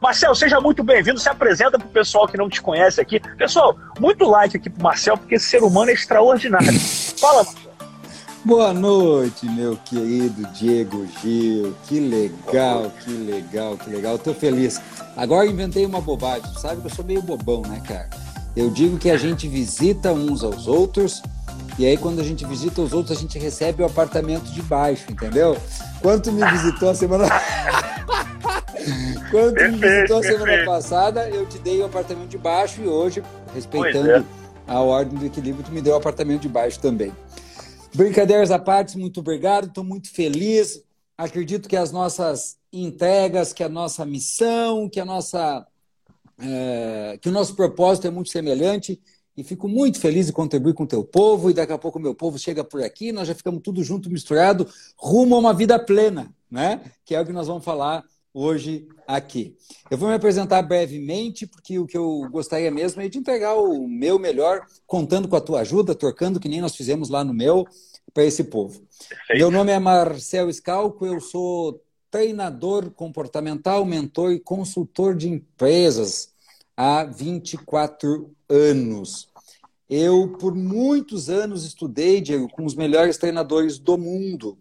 Marcel, seja muito bem-vindo. Se apresenta para o pessoal que não te conhece aqui. Pessoal, muito like aqui para Marcel, porque esse ser humano é extraordinário. Fala, Marcel. Boa noite, meu querido Diego Gil. Que legal, que legal, que legal. Estou feliz. Agora inventei uma bobagem. Sabe que eu sou meio bobão, né, cara? Eu digo que a gente visita uns aos outros e aí, quando a gente visita os outros, a gente recebe o apartamento de baixo, entendeu? Quanto me visitou a semana. Quanto me visitou semana passada, eu te dei o apartamento de baixo e hoje, respeitando é. a ordem do equilíbrio, tu me deu o apartamento de baixo também. Brincadeiras à parte, muito obrigado, estou muito feliz. Acredito que as nossas entregas, que a nossa missão, que a nossa é, que o nosso propósito é muito semelhante e fico muito feliz de contribuir com o teu povo, e daqui a pouco o meu povo chega por aqui, nós já ficamos tudo junto, misturado, rumo a uma vida plena, né? Que é o que nós vamos falar hoje aqui. Eu vou me apresentar brevemente, porque o que eu gostaria mesmo é de entregar o meu melhor, contando com a tua ajuda, trocando que nem nós fizemos lá no meu, para esse povo. Perfeito. Meu nome é Marcel Scalco, eu sou treinador comportamental, mentor e consultor de empresas há 24 anos. Eu, por muitos anos, estudei, Diego, com os melhores treinadores do mundo.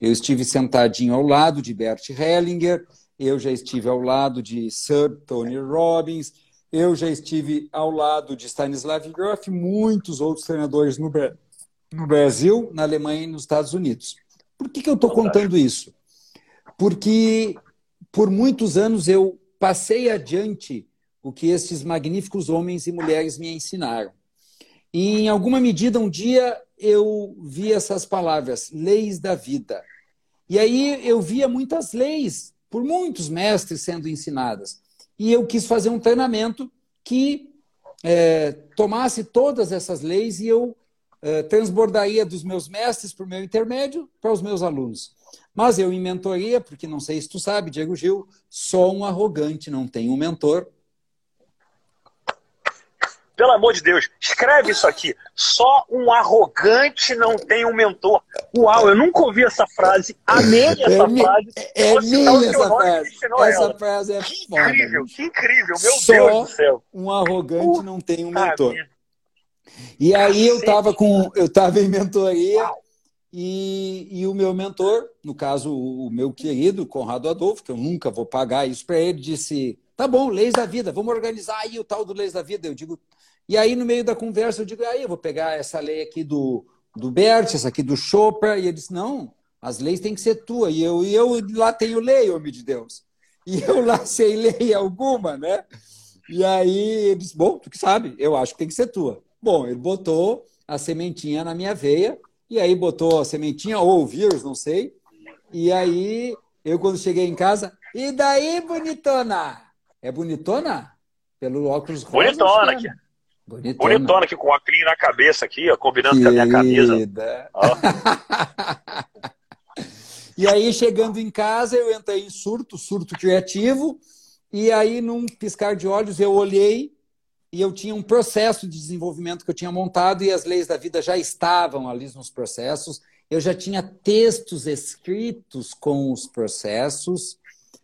Eu estive sentadinho ao lado de Bert Hellinger, eu já estive ao lado de Sir Tony Robbins, eu já estive ao lado de Stanislav Grof, muitos outros treinadores no, no Brasil, na Alemanha e nos Estados Unidos. Por que, que eu estou contando isso? Porque por muitos anos eu passei adiante o que estes magníficos homens e mulheres me ensinaram. E, em alguma medida, um dia eu vi essas palavras, leis da vida. E aí eu via muitas leis, por muitos mestres sendo ensinadas. E eu quis fazer um treinamento que é, tomasse todas essas leis e eu é, transbordaria dos meus mestres por meu intermédio para os meus alunos. Mas eu, em mentoria, porque não sei se tu sabe, Diego Gil, sou um arrogante, não tenho um mentor, pelo amor de Deus, escreve isso aqui. Só um arrogante não tem um mentor. Uau, eu nunca ouvi essa frase. Amei essa é frase. É, é minha essa frase. Essa ela. frase é que incrível, foda, que incrível. Meu Só Deus do céu. Um arrogante não tem um mentor. E aí eu estava com, eu estava em mentoria e, e, o meu mentor, no caso o meu querido Conrado Adolfo, que eu nunca vou pagar isso para ele, disse: "Tá bom, leis da vida, vamos organizar aí o tal do leis da vida". Eu digo: e aí, no meio da conversa, eu digo, aí eu vou pegar essa lei aqui do, do Bert, essa aqui do Chopra, e ele disse, não, as leis têm que ser tua. E eu, e eu lá tenho lei, homem de Deus. E eu lá sei lei alguma, né? E aí ele disse, bom, tu que sabe, eu acho que tem que ser tua. Bom, ele botou a sementinha na minha veia, e aí botou a sementinha, ou o vírus, não sei. E aí, eu quando cheguei em casa, e daí, bonitona? É bonitona? Pelo óculos rosa. Bonitona, aqui. Bonitona. Bonitona aqui com a clean na cabeça aqui, ó, combinando Querida. com a minha camisa. e aí, chegando em casa, eu entrei em surto, surto criativo, e aí, num piscar de olhos, eu olhei e eu tinha um processo de desenvolvimento que eu tinha montado e as leis da vida já estavam ali nos processos. Eu já tinha textos escritos com os processos,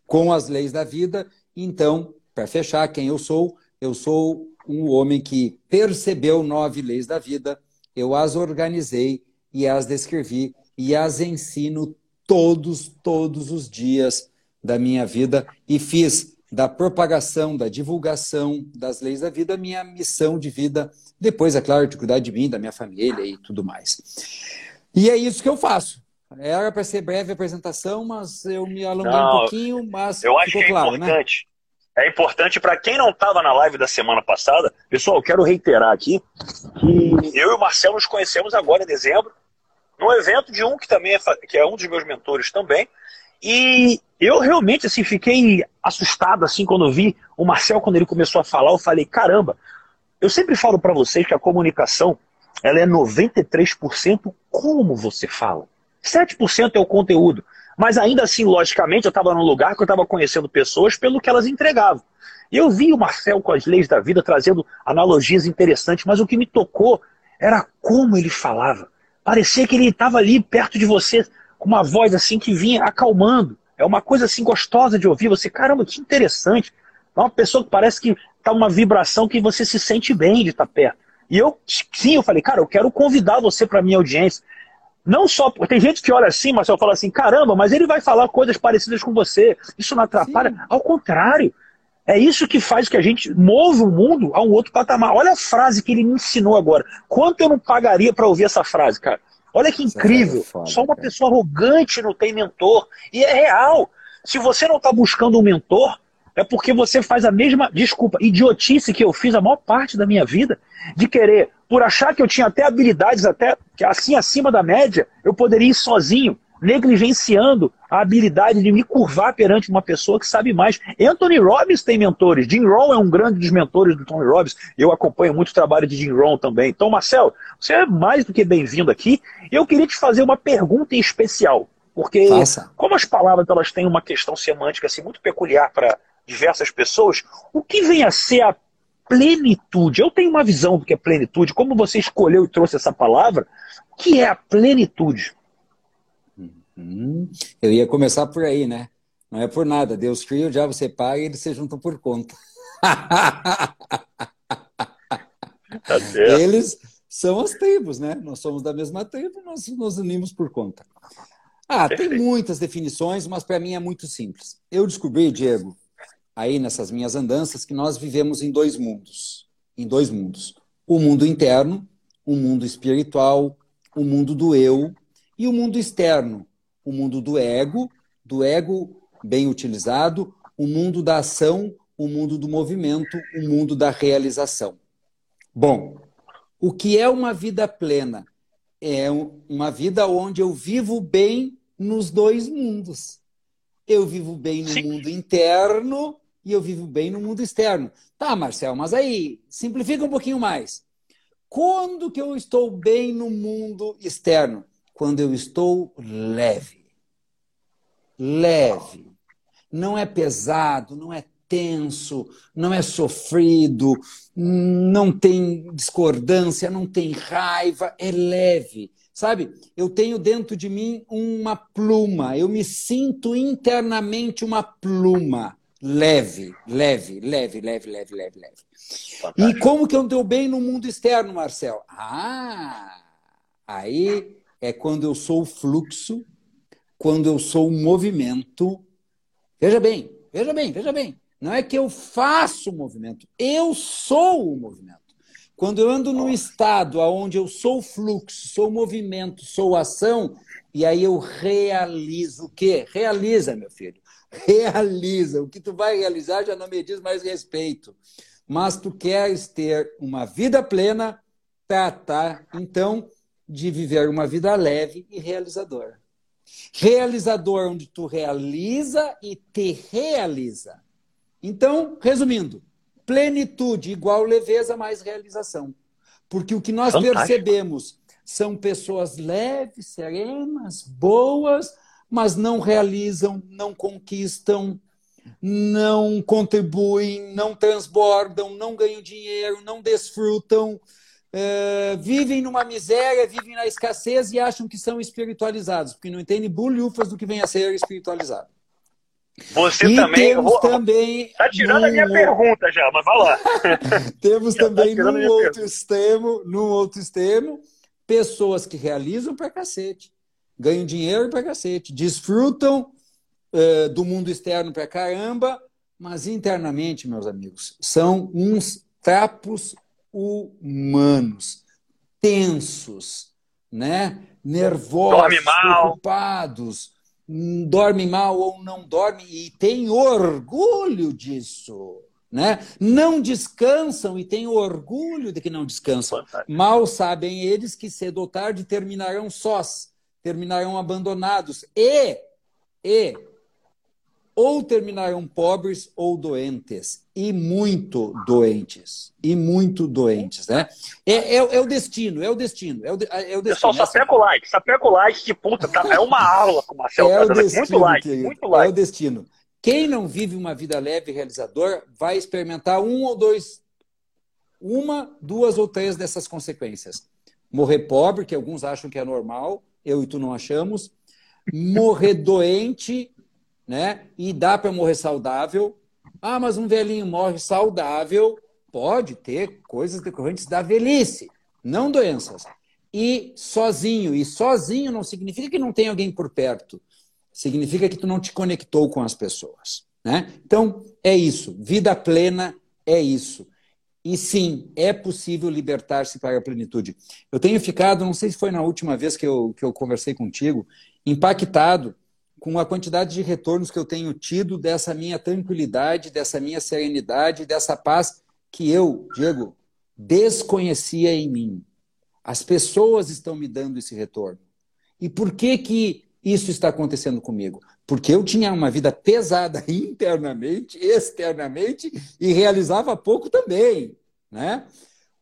com as leis da vida. Então, para fechar, quem eu sou? Eu sou um homem que percebeu nove leis da vida, eu as organizei e as descrevi e as ensino todos, todos os dias da minha vida e fiz da propagação, da divulgação das leis da vida minha missão de vida. Depois, é claro, de cuidar de mim, da minha família e tudo mais. E é isso que eu faço. Era para ser breve a apresentação, mas eu me alonguei Não, um pouquinho, mas eu acho que é claro, né? importante. Né? É importante para quem não estava na live da semana passada. Pessoal, quero reiterar aqui que eu e o Marcelo nos conhecemos agora em dezembro, num evento de um que também é, que é um dos meus mentores também. E eu realmente assim fiquei assustado assim quando vi o Marcel quando ele começou a falar, eu falei, caramba, eu sempre falo para vocês que a comunicação ela é 93% como você fala. 7% é o conteúdo. Mas ainda assim, logicamente, eu estava num lugar que eu estava conhecendo pessoas pelo que elas entregavam. Eu vi o Marcel com as leis da vida trazendo analogias interessantes, mas o que me tocou era como ele falava. Parecia que ele estava ali perto de você, com uma voz assim que vinha acalmando. É uma coisa assim gostosa de ouvir. Você, caramba, que interessante. É uma pessoa que parece que tá uma vibração que você se sente bem de estar tá perto. E eu, sim, eu falei, cara, eu quero convidar você para minha audiência. Não só. Tem gente que olha assim, mas eu falo assim, caramba, mas ele vai falar coisas parecidas com você. Isso não atrapalha? Sim. Ao contrário. É isso que faz que a gente move o mundo a um outro patamar. Olha a frase que ele me ensinou agora. Quanto eu não pagaria para ouvir essa frase, cara? Olha que incrível. É foda, Só uma cara. pessoa arrogante não tem mentor. E é real. Se você não está buscando um mentor, é porque você faz a mesma, desculpa, idiotice que eu fiz a maior parte da minha vida, de querer, por achar que eu tinha até habilidades até assim acima da média, eu poderia ir sozinho, negligenciando a habilidade de me curvar perante uma pessoa que sabe mais. Anthony Robbins tem mentores, Jim Rohn é um grande dos mentores do Tony Robbins, eu acompanho muito o trabalho de Jim Rohn também. Então, Marcel, você é mais do que bem-vindo aqui. Eu queria te fazer uma pergunta em especial, porque Faça. como as palavras elas têm uma questão semântica assim, muito peculiar para diversas pessoas, o que vem a ser a plenitude? Eu tenho uma visão do que é plenitude, como você escolheu e trouxe essa palavra, o que é a plenitude? Hum, eu ia começar por aí, né? Não é por nada. Deus cria, o diabo separa e eles se juntam por conta. Tá eles são as tribos, né? Nós somos da mesma tribo, nós nos unimos por conta. Ah, Perfeito. tem muitas definições, mas para mim é muito simples. Eu descobri, Diego, aí nessas minhas andanças, que nós vivemos em dois mundos. Em dois mundos. O mundo interno, o mundo espiritual, o mundo do eu, e o mundo externo, o mundo do ego, do ego bem utilizado, o mundo da ação, o mundo do movimento, o mundo da realização. Bom, o que é uma vida plena? É uma vida onde eu vivo bem nos dois mundos. Eu vivo bem no Sim. mundo interno e eu vivo bem no mundo externo. Tá, Marcel, mas aí simplifica um pouquinho mais. Quando que eu estou bem no mundo externo? Quando eu estou leve. Leve. Não é pesado, não é tenso, não é sofrido, não tem discordância, não tem raiva, é leve. Sabe, eu tenho dentro de mim uma pluma, eu me sinto internamente uma pluma leve, leve, leve, leve, leve, leve, leve. Fantástico. E como que eu estou bem no mundo externo, Marcel? Ah, aí é quando eu sou o fluxo, quando eu sou o movimento. Veja bem, veja bem, veja bem. Não é que eu faço o movimento, eu sou o movimento. Quando eu ando num estado onde eu sou fluxo, sou movimento, sou ação, e aí eu realizo o quê? Realiza, meu filho realiza. O que tu vai realizar já não me diz mais respeito. Mas tu queres ter uma vida plena, tratar, então, de viver uma vida leve e realizadora. Realizador, onde tu realiza e te realiza. Então, resumindo, plenitude igual leveza mais realização. Porque o que nós Fantástico. percebemos são pessoas leves, serenas, boas, mas não realizam, não conquistam, não contribuem, não transbordam, não ganham dinheiro, não desfrutam, é, vivem numa miséria, vivem na escassez e acham que são espiritualizados, porque não entendem bulhufas do que vem a ser espiritualizado. Você e também. Temos também. Tá tirando num... a minha pergunta já, mas vai lá. temos já tá também tá num outro pergunta. extremo, num outro extremo, pessoas que realizam pra cacete ganham dinheiro pra cacete, desfrutam uh, do mundo externo pra caramba, mas internamente, meus amigos, são uns trapos humanos, tensos, né? nervosos, preocupados, dorme mal ou não dorme e tem orgulho disso. Né? Não descansam e têm orgulho de que não descansam. Mal sabem eles que cedo ou tarde terminarão sós, terminarão abandonados e, e ou terminarão pobres ou doentes e muito doentes e muito doentes, né? É, é, é o destino, é o destino, é o, é o destino. Pessoal, sapeca o like, sapeca o like, que puta, tá, é uma aula com o Marcelo. É o destino, muito like, querido, muito like. É o destino. Quem não vive uma vida leve e realizador vai experimentar um ou dois, uma, duas ou três dessas consequências. Morrer pobre, que alguns acham que é normal, eu e tu não achamos, morrer doente, né? E dá para morrer saudável, Ah, mas um velhinho morre saudável. Pode ter coisas decorrentes da velhice, não doenças. E sozinho. E sozinho não significa que não tem alguém por perto. Significa que tu não te conectou com as pessoas. Né? Então, é isso. Vida plena é isso. E sim, é possível libertar-se para a plenitude. Eu tenho ficado, não sei se foi na última vez que eu, que eu conversei contigo, impactado com a quantidade de retornos que eu tenho tido dessa minha tranquilidade, dessa minha serenidade, dessa paz que eu, Diego, desconhecia em mim. As pessoas estão me dando esse retorno. E por que que isso está acontecendo comigo? Porque eu tinha uma vida pesada internamente, externamente e realizava pouco também, né?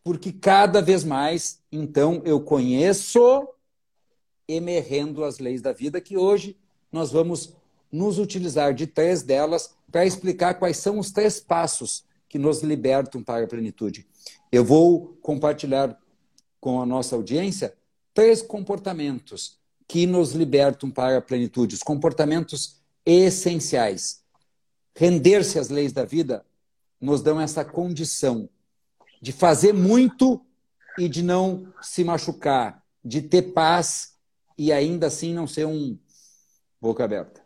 Porque cada vez mais, então, eu conheço emerrendo as leis da vida que hoje nós vamos nos utilizar de três delas para explicar quais são os três passos que nos libertam para a plenitude. Eu vou compartilhar com a nossa audiência três comportamentos que nos libertam para a plenitude, os comportamentos essenciais. Render-se às leis da vida nos dão essa condição de fazer muito e de não se machucar, de ter paz e ainda assim não ser um boca aberta.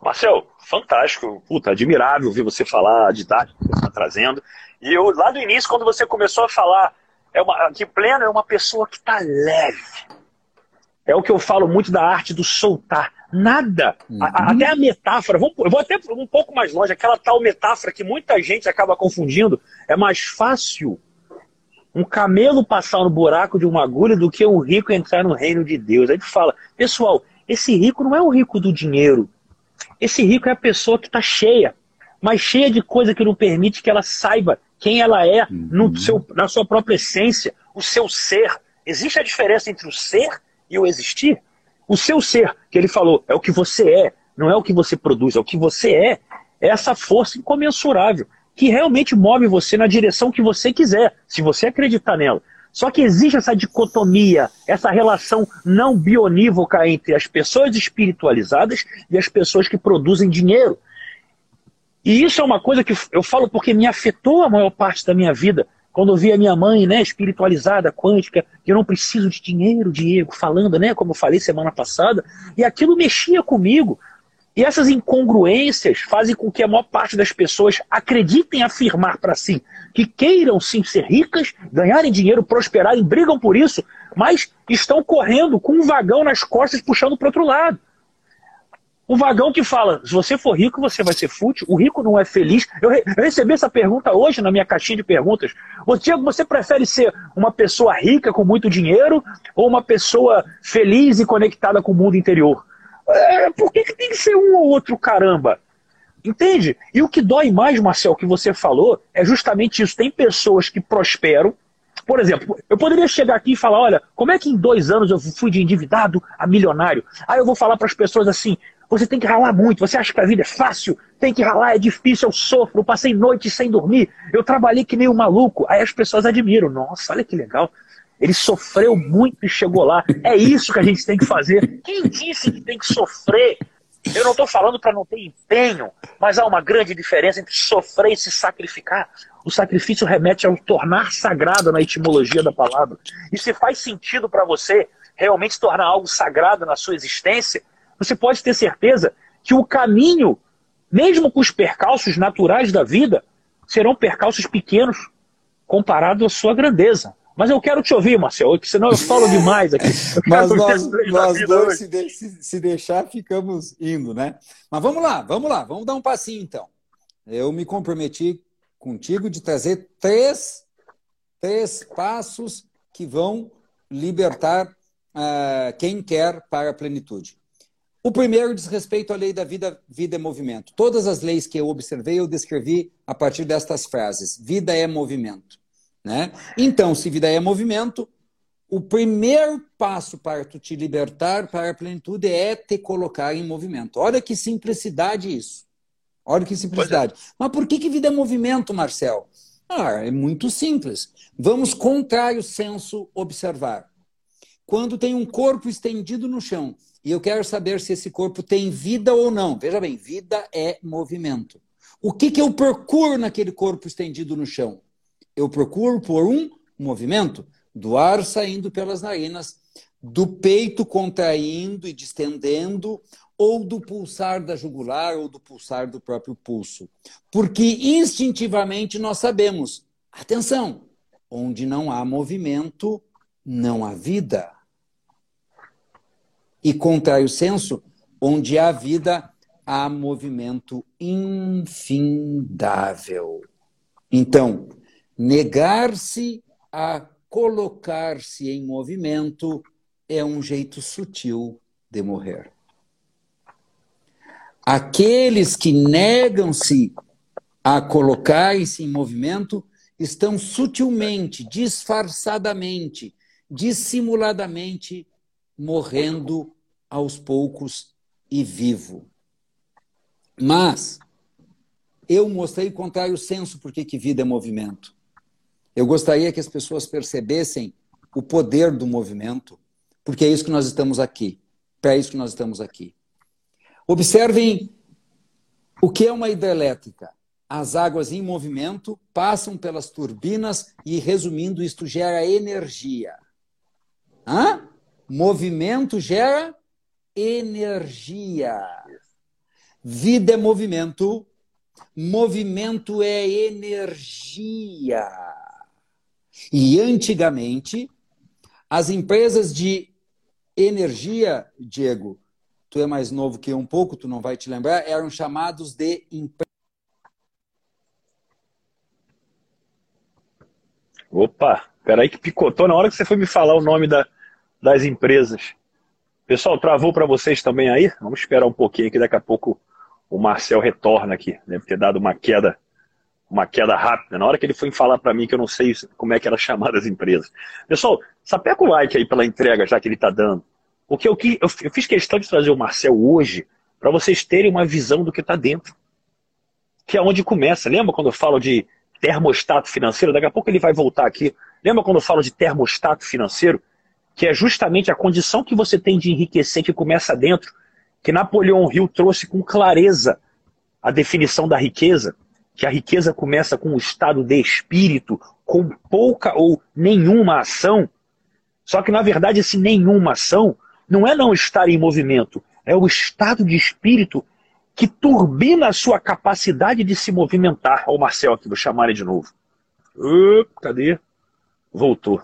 Marcel, fantástico, puta, admirável ouvir você falar, a didática que você está trazendo. E eu, lá do início, quando você começou a falar é uma, que pleno é uma pessoa que está leve. É o que eu falo muito da arte do soltar. Nada. Uhum. A, até a metáfora, eu vou até um pouco mais longe, aquela tal metáfora que muita gente acaba confundindo. É mais fácil um camelo passar no buraco de uma agulha do que um rico entrar no reino de Deus. Aí tu fala, pessoal, esse rico não é o rico do dinheiro. Esse rico é a pessoa que está cheia, mas cheia de coisa que não permite que ela saiba quem ela é uhum. no seu, na sua própria essência, o seu ser. Existe a diferença entre o ser e o existir? O seu ser, que ele falou, é o que você é, não é o que você produz, é o que você é. É essa força incomensurável que realmente move você na direção que você quiser, se você acreditar nela. Só que existe essa dicotomia, essa relação não bionívoca entre as pessoas espiritualizadas e as pessoas que produzem dinheiro. E isso é uma coisa que eu falo porque me afetou a maior parte da minha vida. Quando eu vi a minha mãe, né, espiritualizada, quântica, que eu não preciso de dinheiro, Diego, falando, né, como eu falei semana passada, e aquilo mexia comigo. E essas incongruências fazem com que a maior parte das pessoas acreditem afirmar para si que queiram sim ser ricas, ganharem dinheiro, prosperarem, brigam por isso, mas estão correndo com um vagão nas costas puxando para outro lado. O vagão que fala, se você for rico, você vai ser fútil, o rico não é feliz. Eu, re eu recebi essa pergunta hoje na minha caixinha de perguntas. Tiago, você prefere ser uma pessoa rica com muito dinheiro ou uma pessoa feliz e conectada com o mundo interior? É, por que, que tem que ser um ou outro, caramba? Entende? E o que dói mais, Marcel, que você falou, é justamente isso. Tem pessoas que prosperam. Por exemplo, eu poderia chegar aqui e falar: olha, como é que em dois anos eu fui de endividado a milionário? Aí eu vou falar para as pessoas assim: você tem que ralar muito. Você acha que a vida é fácil? Tem que ralar, é difícil, eu sofro, eu passei noite sem dormir, eu trabalhei que nem um maluco. Aí as pessoas admiram. Nossa, olha que legal. Ele sofreu muito e chegou lá. É isso que a gente tem que fazer. Quem disse que tem que sofrer? Eu não estou falando para não ter empenho, mas há uma grande diferença entre sofrer e se sacrificar. O sacrifício remete ao tornar sagrado na etimologia da palavra. E se faz sentido para você realmente tornar algo sagrado na sua existência, você pode ter certeza que o caminho, mesmo com os percalços naturais da vida, serão percalços pequenos comparado à sua grandeza. Mas eu quero te ouvir, Marcelo, senão eu falo demais aqui. Mas nós, nós dois, se, de, se, se, deixar, ficamos indo, né? Mas vamos lá, vamos lá, vamos dar um passinho então. Eu me comprometi contigo de trazer três, três passos que vão libertar uh, quem quer para a plenitude. O primeiro diz respeito à lei da vida, vida é movimento. Todas as leis que eu observei, eu descrevi a partir destas frases. Vida é movimento. Né? Então, se vida é movimento, o primeiro passo para tu te libertar para a plenitude é te colocar em movimento. Olha que simplicidade isso. Olha que simplicidade. É. Mas por que, que vida é movimento, Marcel? Ah, é muito simples. Vamos contrário o senso observar. Quando tem um corpo estendido no chão e eu quero saber se esse corpo tem vida ou não. Veja bem, vida é movimento. O que, que eu procuro naquele corpo estendido no chão? Eu procuro por um movimento do ar saindo pelas narinas, do peito contraindo e distendendo, ou do pulsar da jugular ou do pulsar do próprio pulso. Porque instintivamente nós sabemos, atenção, onde não há movimento, não há vida. E contrai o senso, onde há vida, há movimento infindável. Então, negar-se a colocar-se em movimento é um jeito sutil de morrer. Aqueles que negam-se a colocar-se em movimento estão sutilmente, disfarçadamente, dissimuladamente morrendo aos poucos e vivo. Mas eu mostrei o contrário senso porque que vida é movimento. Eu gostaria que as pessoas percebessem o poder do movimento, porque é isso que nós estamos aqui. Para isso que nós estamos aqui. Observem o que é uma hidrelétrica. As águas em movimento passam pelas turbinas e, resumindo, isto gera energia. Hã? Movimento gera energia. Vida é movimento, movimento é energia. E antigamente, as empresas de energia, Diego, tu é mais novo que eu um pouco, tu não vai te lembrar, eram chamados de empresas. Opa, peraí que picotou na hora que você foi me falar o nome da, das empresas. Pessoal, travou para vocês também aí? Vamos esperar um pouquinho que daqui a pouco o Marcel retorna aqui. Deve ter dado uma queda, uma queda rápida. Na hora que ele foi falar para mim que eu não sei como é que era chamada as empresas. Pessoal, sapeca o like aí pela entrega já que ele está dando. Porque eu, eu, fiz questão de trazer o Marcel hoje para vocês terem uma visão do que está dentro. Que é onde começa. Lembra quando eu falo de termostato financeiro? Daqui a pouco ele vai voltar aqui. Lembra quando eu falo de termostato financeiro? que é justamente a condição que você tem de enriquecer que começa dentro, que Napoleão Hill trouxe com clareza a definição da riqueza, que a riqueza começa com um estado de espírito, com pouca ou nenhuma ação. Só que, na verdade, esse nenhuma ação não é não estar em movimento, é o estado de espírito que turbina a sua capacidade de se movimentar. Olha o Marcel aqui, vou chamar ele de novo. Uh, cadê? Voltou.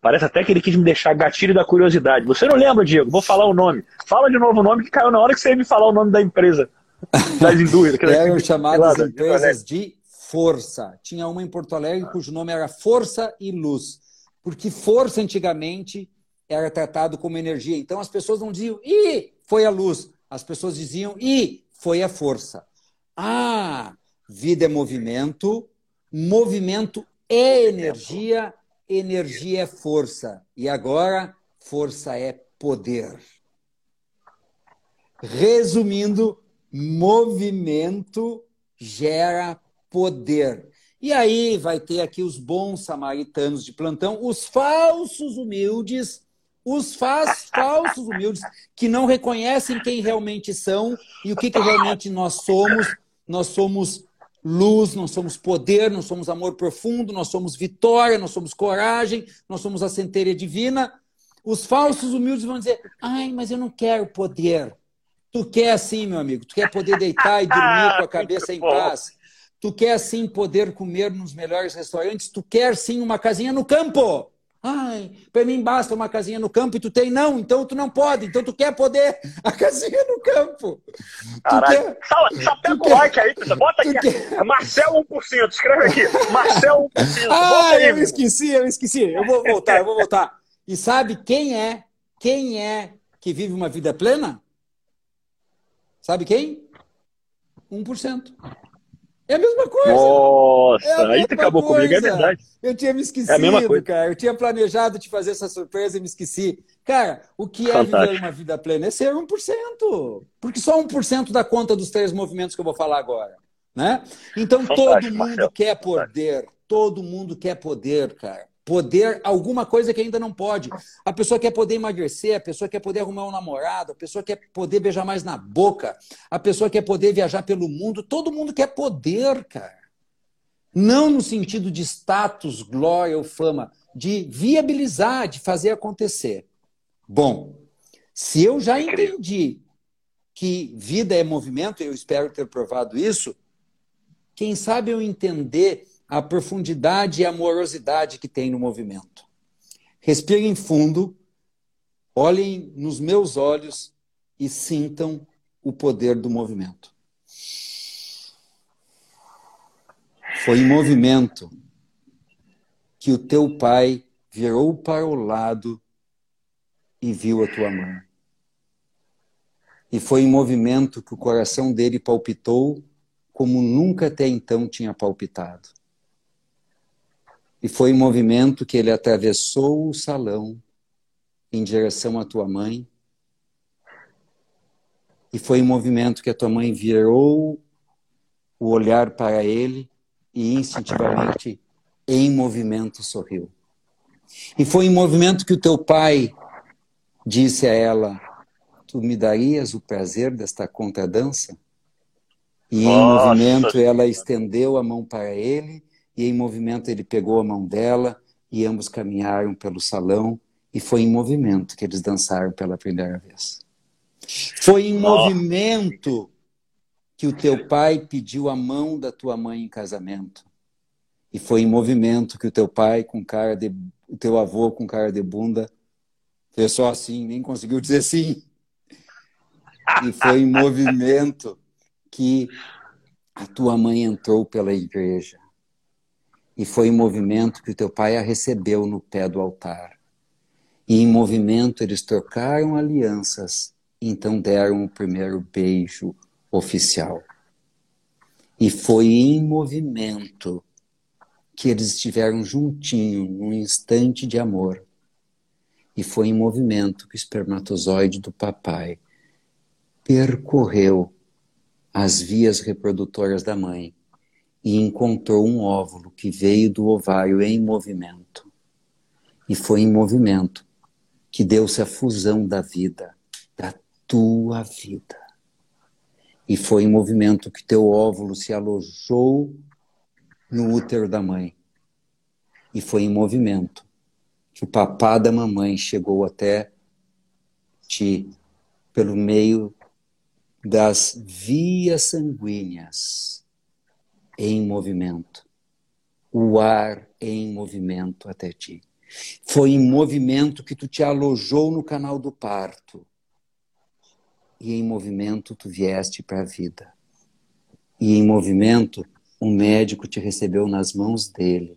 Parece até que ele quis me deixar gatilho da curiosidade. Você não lembra, Diego? Vou falar o nome. Fala de novo o nome que caiu na hora que você ia me falar o nome da empresa. Das indústrias. Eram chamadas empresas de força. Tinha uma em Porto Alegre ah. cujo nome era Força e Luz. Porque força antigamente era tratado como energia. Então as pessoas não diziam, ih, foi a luz. As pessoas diziam, ih, foi a força. Ah, vida é movimento, movimento é energia energia é força. E agora, força é poder. Resumindo, movimento gera poder. E aí vai ter aqui os bons samaritanos de plantão, os falsos humildes, os falsos humildes que não reconhecem quem realmente são e o que, que realmente nós somos. Nós somos luz, nós somos poder, nós somos amor profundo, nós somos vitória, nós somos coragem, nós somos a centelha divina. Os falsos humildes vão dizer: ai, mas eu não quero poder. Tu quer assim, meu amigo, tu quer poder deitar e dormir com a cabeça em paz. Tu quer sim poder comer nos melhores restaurantes, tu quer sim uma casinha no campo. Ai, para mim basta uma casinha no campo e tu tem não, então tu não pode, então tu quer poder a casinha no campo. Caralho, quer... só, só pega o like aí, bota aqui, quer... Marcel 1%, escreve aqui, Marcel 1%. Ah, aí, eu esqueci, eu esqueci, eu vou voltar, eu vou voltar. E sabe quem é, quem é que vive uma vida plena? Sabe quem? 1%. É a mesma coisa. Nossa, é aí tu acabou coisa. comigo, é verdade. Eu tinha me esquecido, é a mesma coisa. cara. Eu tinha planejado te fazer essa surpresa e me esqueci. Cara, o que é Fantástico. viver uma vida plena? É ser 1%. Porque só 1% dá conta dos três movimentos que eu vou falar agora. Né? Então Fantástico, todo mundo Marcelo. quer poder. Todo mundo quer poder, cara. Poder alguma coisa que ainda não pode. A pessoa quer poder emagrecer, a pessoa quer poder arrumar um namorado, a pessoa quer poder beijar mais na boca, a pessoa quer poder viajar pelo mundo. Todo mundo quer poder, cara. Não no sentido de status, glória ou fama, de viabilizar, de fazer acontecer. Bom, se eu já entendi que vida é movimento, eu espero ter provado isso, quem sabe eu entender a profundidade e amorosidade que tem no movimento. Respirem fundo, olhem nos meus olhos e sintam o poder do movimento. Foi em movimento que o teu pai virou para o lado e viu a tua mãe. E foi em movimento que o coração dele palpitou como nunca até então tinha palpitado. E foi em movimento que ele atravessou o salão em direção à tua mãe. E foi em movimento que a tua mãe virou o olhar para ele e instintivamente, em movimento, sorriu. E foi em movimento que o teu pai disse a ela: Tu me darias o prazer desta contradança? E em Nossa. movimento ela estendeu a mão para ele e em movimento ele pegou a mão dela e ambos caminharam pelo salão e foi em movimento que eles dançaram pela primeira vez. Foi em movimento que o teu pai pediu a mão da tua mãe em casamento. E foi em movimento que o teu pai com cara de o teu avô com cara de bunda fez só assim, nem conseguiu dizer sim. E foi em movimento que a tua mãe entrou pela igreja e foi em movimento que o teu pai a recebeu no pé do altar. E em movimento eles trocaram alianças, então deram o primeiro beijo oficial. E foi em movimento que eles estiveram juntinho num instante de amor. E foi em movimento que o espermatozoide do papai percorreu as vias reprodutoras da mãe e encontrou um óvulo que veio do ovário em movimento. E foi em movimento que deu-se a fusão da vida, da tua vida. E foi em movimento que teu óvulo se alojou no útero da mãe. E foi em movimento que o papá da mamãe chegou até ti pelo meio das vias sanguíneas em movimento, o ar em movimento até ti. Foi em movimento que tu te alojou no canal do parto. E em movimento tu vieste para a vida. E em movimento o médico te recebeu nas mãos dele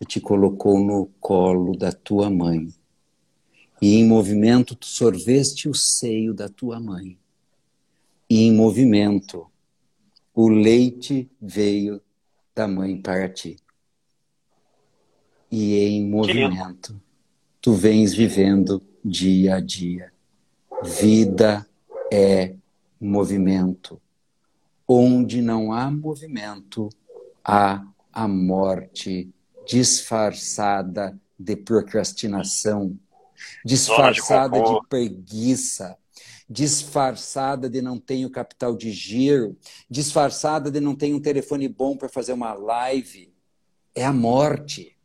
e te colocou no colo da tua mãe. E em movimento tu sorveste o seio da tua mãe. E em movimento o leite veio da mãe para ti. E em movimento, tu vens vivendo dia a dia. Vida é movimento. Onde não há movimento, há a morte disfarçada de procrastinação, disfarçada de, de preguiça, disfarçada de não tenho capital de giro, disfarçada de não tenho um telefone bom para fazer uma live. É a morte.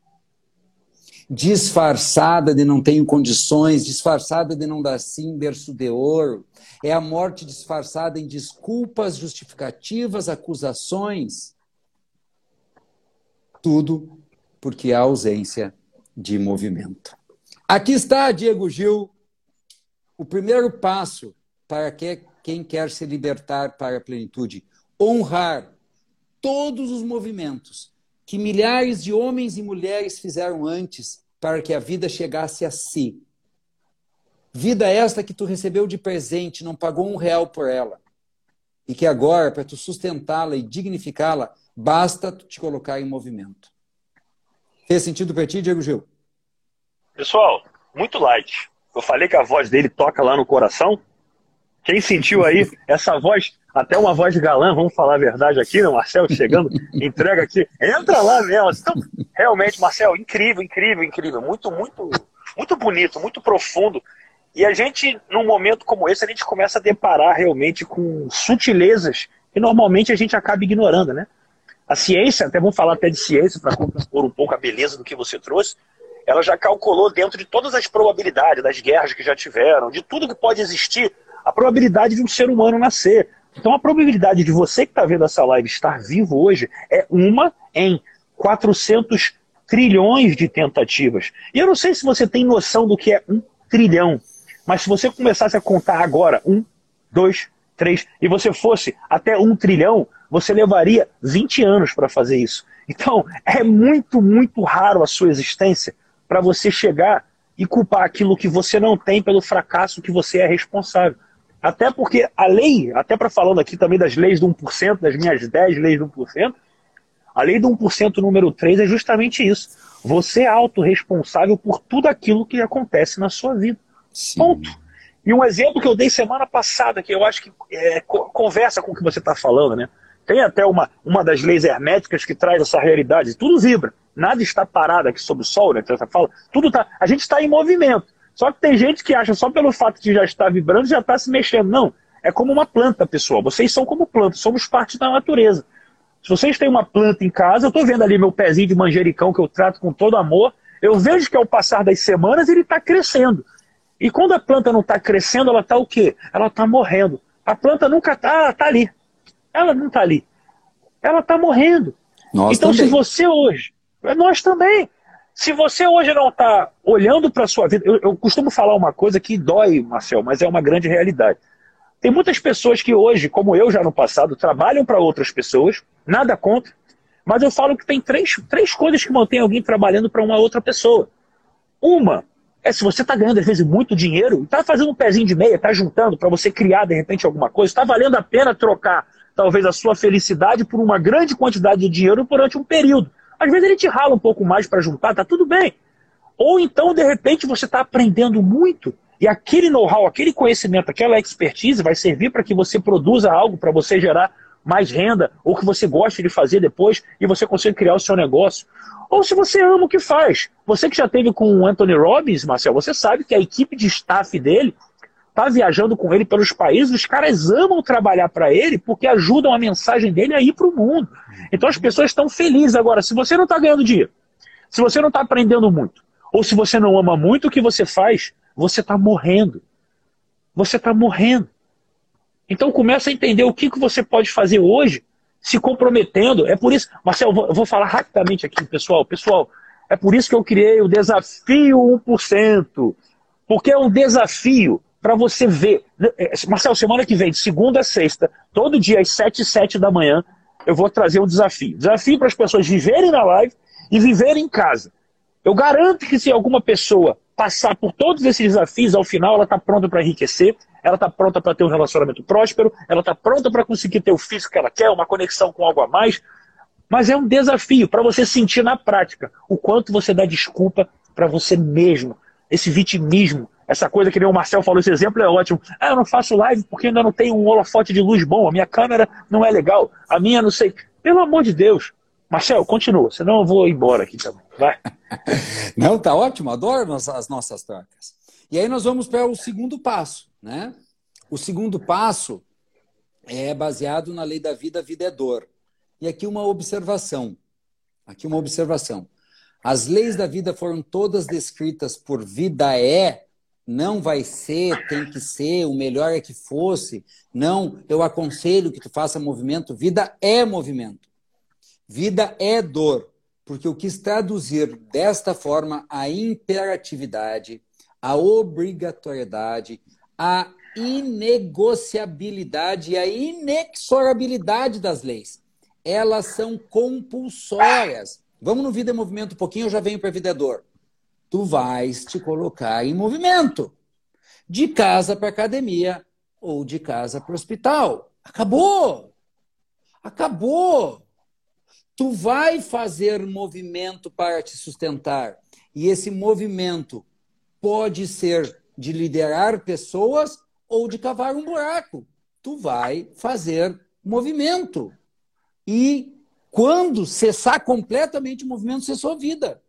Disfarçada de não tenho condições, disfarçada de não dar sim berço de ouro. É a morte disfarçada em desculpas, justificativas, acusações. Tudo porque há ausência de movimento. Aqui está Diego Gil o primeiro passo para que, quem quer se libertar para a plenitude, honrar todos os movimentos que milhares de homens e mulheres fizeram antes para que a vida chegasse a si. Vida esta que tu recebeu de presente, não pagou um real por ela. E que agora, para tu sustentá-la e dignificá-la, basta tu te colocar em movimento. Fez sentido para ti, Diego Gil? Pessoal, muito light. Eu falei que a voz dele toca lá no coração. Quem sentiu aí, essa voz até uma voz de galã, vamos falar a verdade aqui, né? Marcel chegando, entrega aqui, entra lá mesmo. Então, realmente, Marcel, incrível, incrível, incrível, muito, muito, muito bonito, muito profundo. E a gente, num momento como esse, a gente começa a deparar realmente com sutilezas que normalmente a gente acaba ignorando, né? A ciência, até vamos falar até de ciência para compor um pouco a beleza do que você trouxe, ela já calculou dentro de todas as probabilidades das guerras que já tiveram, de tudo que pode existir, a probabilidade de um ser humano nascer. Então a probabilidade de você que está vendo essa live estar vivo hoje é uma em 400 trilhões de tentativas. E eu não sei se você tem noção do que é um trilhão, mas se você começasse a contar agora, um, dois, três, e você fosse até um trilhão, você levaria 20 anos para fazer isso. Então, é muito, muito raro a sua existência para você chegar e culpar aquilo que você não tem pelo fracasso que você é responsável. Até porque a lei, até para falando aqui também das leis do 1%, das minhas 10 leis do 1%, a lei do 1% número 3 é justamente isso. Você é autorresponsável por tudo aquilo que acontece na sua vida. Sim. Ponto. E um exemplo que eu dei semana passada, que eu acho que é, conversa com o que você está falando, né? Tem até uma, uma das leis herméticas que traz essa realidade. Tudo vibra. Nada está parado aqui sob o sol, né? Você fala, tudo tá, a gente está em movimento. Só que tem gente que acha só pelo fato de já estar vibrando, já está se mexendo. Não. É como uma planta, pessoal. Vocês são como planta, somos parte da natureza. Se vocês têm uma planta em casa, eu estou vendo ali meu pezinho de manjericão que eu trato com todo amor. Eu vejo que ao passar das semanas ele está crescendo. E quando a planta não está crescendo, ela está o quê? Ela está morrendo. A planta nunca está tá ali. Ela não está ali. Ela está morrendo. Nós então, também. se você hoje. Nós também. Se você hoje não está olhando para a sua vida, eu, eu, costumo falar uma coisa que dói, Marcel, mas é uma grande realidade. Tem muitas pessoas que hoje, como eu já no passado, trabalham para outras pessoas, nada contra, mas eu falo que tem três, três coisas que mantêm alguém trabalhando para uma outra pessoa. Uma é se você está ganhando, às vezes, muito dinheiro, está fazendo um pezinho de meia, está juntando para você criar, de repente, alguma coisa, está valendo a pena trocar, talvez, a sua felicidade por uma grande quantidade de dinheiro durante um período. Às vezes ele te rala um pouco mais para juntar, tá tudo bem. Ou então, de repente, você está aprendendo muito e aquele know-how, aquele conhecimento, aquela expertise vai servir para que você produza algo para você gerar mais renda ou que você goste de fazer depois e você consiga criar o seu negócio. Ou se você ama o que faz. Você que já teve com o Anthony Robbins, Marcel, você sabe que a equipe de staff dele está viajando com ele pelos países, os caras amam trabalhar para ele porque ajudam a mensagem dele a ir para o mundo. Então as pessoas estão felizes. Agora, se você não está ganhando dinheiro, se você não está aprendendo muito, ou se você não ama muito o que você faz, você está morrendo. Você está morrendo. Então começa a entender o que, que você pode fazer hoje, se comprometendo. É por isso, Marcelo, eu vou, falar rapidamente aqui, pessoal. Pessoal, é por isso que eu criei o desafio 1%. Porque é um desafio para você ver. Marcelo, semana que vem, de segunda a sexta, todo dia às 7 e 7 da manhã, eu vou trazer um desafio. Desafio para as pessoas viverem na live e viverem em casa. Eu garanto que se alguma pessoa passar por todos esses desafios, ao final ela está pronta para enriquecer, ela está pronta para ter um relacionamento próspero, ela está pronta para conseguir ter o físico que ela quer, uma conexão com algo a mais. Mas é um desafio para você sentir na prática o quanto você dá desculpa para você mesmo. Esse vitimismo, essa coisa que nem o Marcel falou, esse exemplo é ótimo. Ah, eu não faço live porque ainda não tenho um holofote de luz bom, a minha câmera não é legal, a minha não sei. Pelo amor de Deus. Marcel, continua, senão eu vou embora aqui também. Vai. Não, tá ótimo, adoro as nossas trocas. E aí nós vamos para o segundo passo, né? O segundo passo é baseado na lei da vida, a vida é dor. E aqui uma observação. Aqui uma observação. As leis da vida foram todas descritas por vida é não vai ser, tem que ser, o melhor é que fosse. Não, eu aconselho que tu faça movimento. Vida é movimento. Vida é dor. Porque eu quis traduzir desta forma a imperatividade, a obrigatoriedade, a inegociabilidade e a inexorabilidade das leis. Elas são compulsórias. Vamos no Vida em Movimento um pouquinho, eu já venho para Vida é Dor tu vais te colocar em movimento. De casa para academia ou de casa para o hospital. Acabou! Acabou! Tu vai fazer movimento para te sustentar. E esse movimento pode ser de liderar pessoas ou de cavar um buraco. tu vai fazer movimento. E quando cessar completamente o movimento, cessou a vida.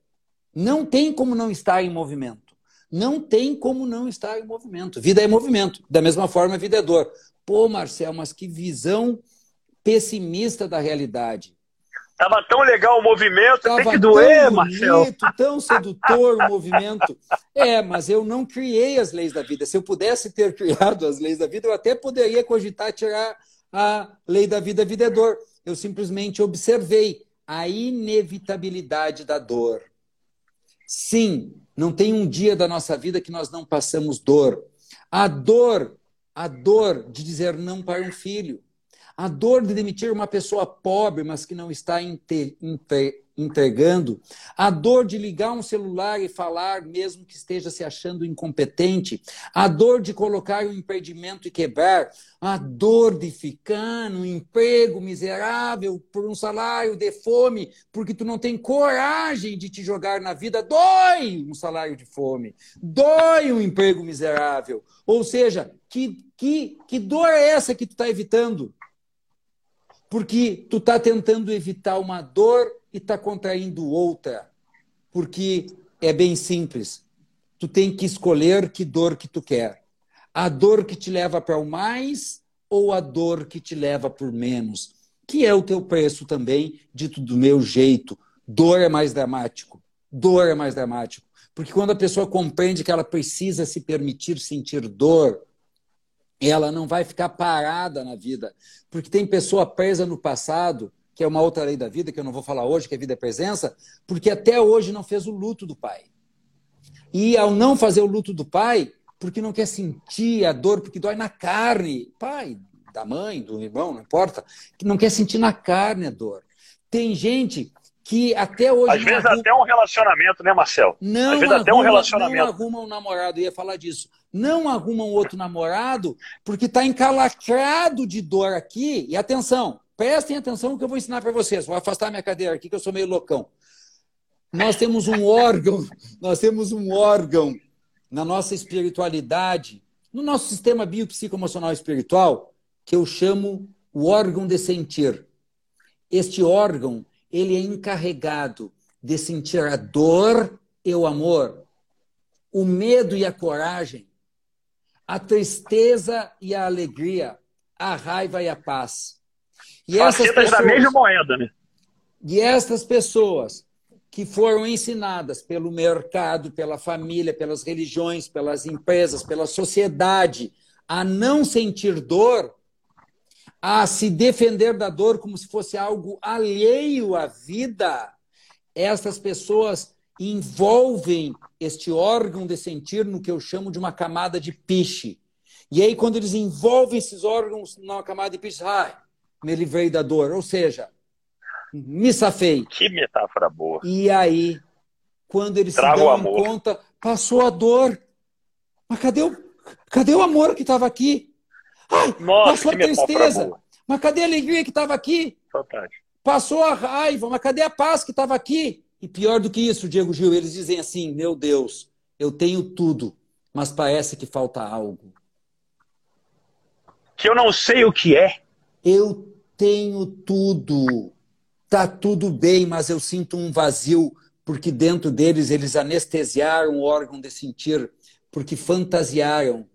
Não tem como não estar em movimento. Não tem como não estar em movimento. Vida é movimento. Da mesma forma, vida é dor. Pô, Marcel, mas que visão pessimista da realidade. Tava tão legal o movimento, Tava tem que doer, tão Marcel. bonito, tão sedutor o movimento. É, mas eu não criei as leis da vida. Se eu pudesse ter criado as leis da vida, eu até poderia cogitar tirar a lei da vida, vida é dor. Eu simplesmente observei a inevitabilidade da dor. Sim, não tem um dia da nossa vida que nós não passamos dor. A dor, a dor de dizer não para um filho a dor de demitir uma pessoa pobre, mas que não está entregando, a dor de ligar um celular e falar, mesmo que esteja se achando incompetente, a dor de colocar um impedimento e quebrar, a dor de ficar no emprego miserável por um salário de fome, porque tu não tem coragem de te jogar na vida, dói um salário de fome, dói um emprego miserável. Ou seja, que, que, que dor é essa que tu está evitando? porque tu está tentando evitar uma dor e está contraindo outra. Porque é bem simples. Tu tem que escolher que dor que tu quer. A dor que te leva para o mais ou a dor que te leva por menos. Que é o teu preço também, dito do meu jeito. Dor é mais dramático. Dor é mais dramático. Porque quando a pessoa compreende que ela precisa se permitir sentir dor, ela não vai ficar parada na vida. Porque tem pessoa presa no passado, que é uma outra lei da vida, que eu não vou falar hoje, que é vida é presença, porque até hoje não fez o luto do pai. E ao não fazer o luto do pai, porque não quer sentir a dor, porque dói na carne, pai, da mãe, do irmão, não importa, que não quer sentir na carne a dor. Tem gente que até hoje. Às vezes arruma... até um relacionamento, né, Marcel? Não Às vezes arruma, até um relacionamento. Não arruma um namorado, eu ia falar disso. Não arruma um outro namorado porque está encalacrado de dor aqui. E atenção, prestem atenção no que eu vou ensinar para vocês. Vou afastar minha cadeira aqui, que eu sou meio loucão. Nós temos um órgão, nós temos um órgão na nossa espiritualidade, no nosso sistema biopsicoemocional espiritual, que eu chamo o órgão de sentir. Este órgão ele é encarregado de sentir a dor e o amor, o medo e a coragem, a tristeza e a alegria, a raiva e a paz. E essas pessoas, da mesma moeda, né? E essas pessoas que foram ensinadas pelo mercado, pela família, pelas religiões, pelas empresas, pela sociedade a não sentir dor, a se defender da dor como se fosse algo alheio à vida, essas pessoas envolvem este órgão de sentir no que eu chamo de uma camada de piche. E aí, quando eles envolvem esses órgãos numa camada de piche, ai, me livrei da dor. Ou seja, me safei. Que metáfora boa. E aí, quando eles Trago se dão conta, passou a dor. Mas cadê o, cadê o amor que estava aqui? Ai, Nossa, passou a tristeza. Mas cadê a alegria que estava aqui? Fantástico. Passou a raiva, mas cadê a paz que estava aqui? E pior do que isso, Diego Gil, eles dizem assim: meu Deus, eu tenho tudo, mas parece que falta algo. Que eu não sei o que é. Eu tenho tudo. Tá tudo bem, mas eu sinto um vazio, porque dentro deles eles anestesiaram o órgão de sentir, porque fantasiaram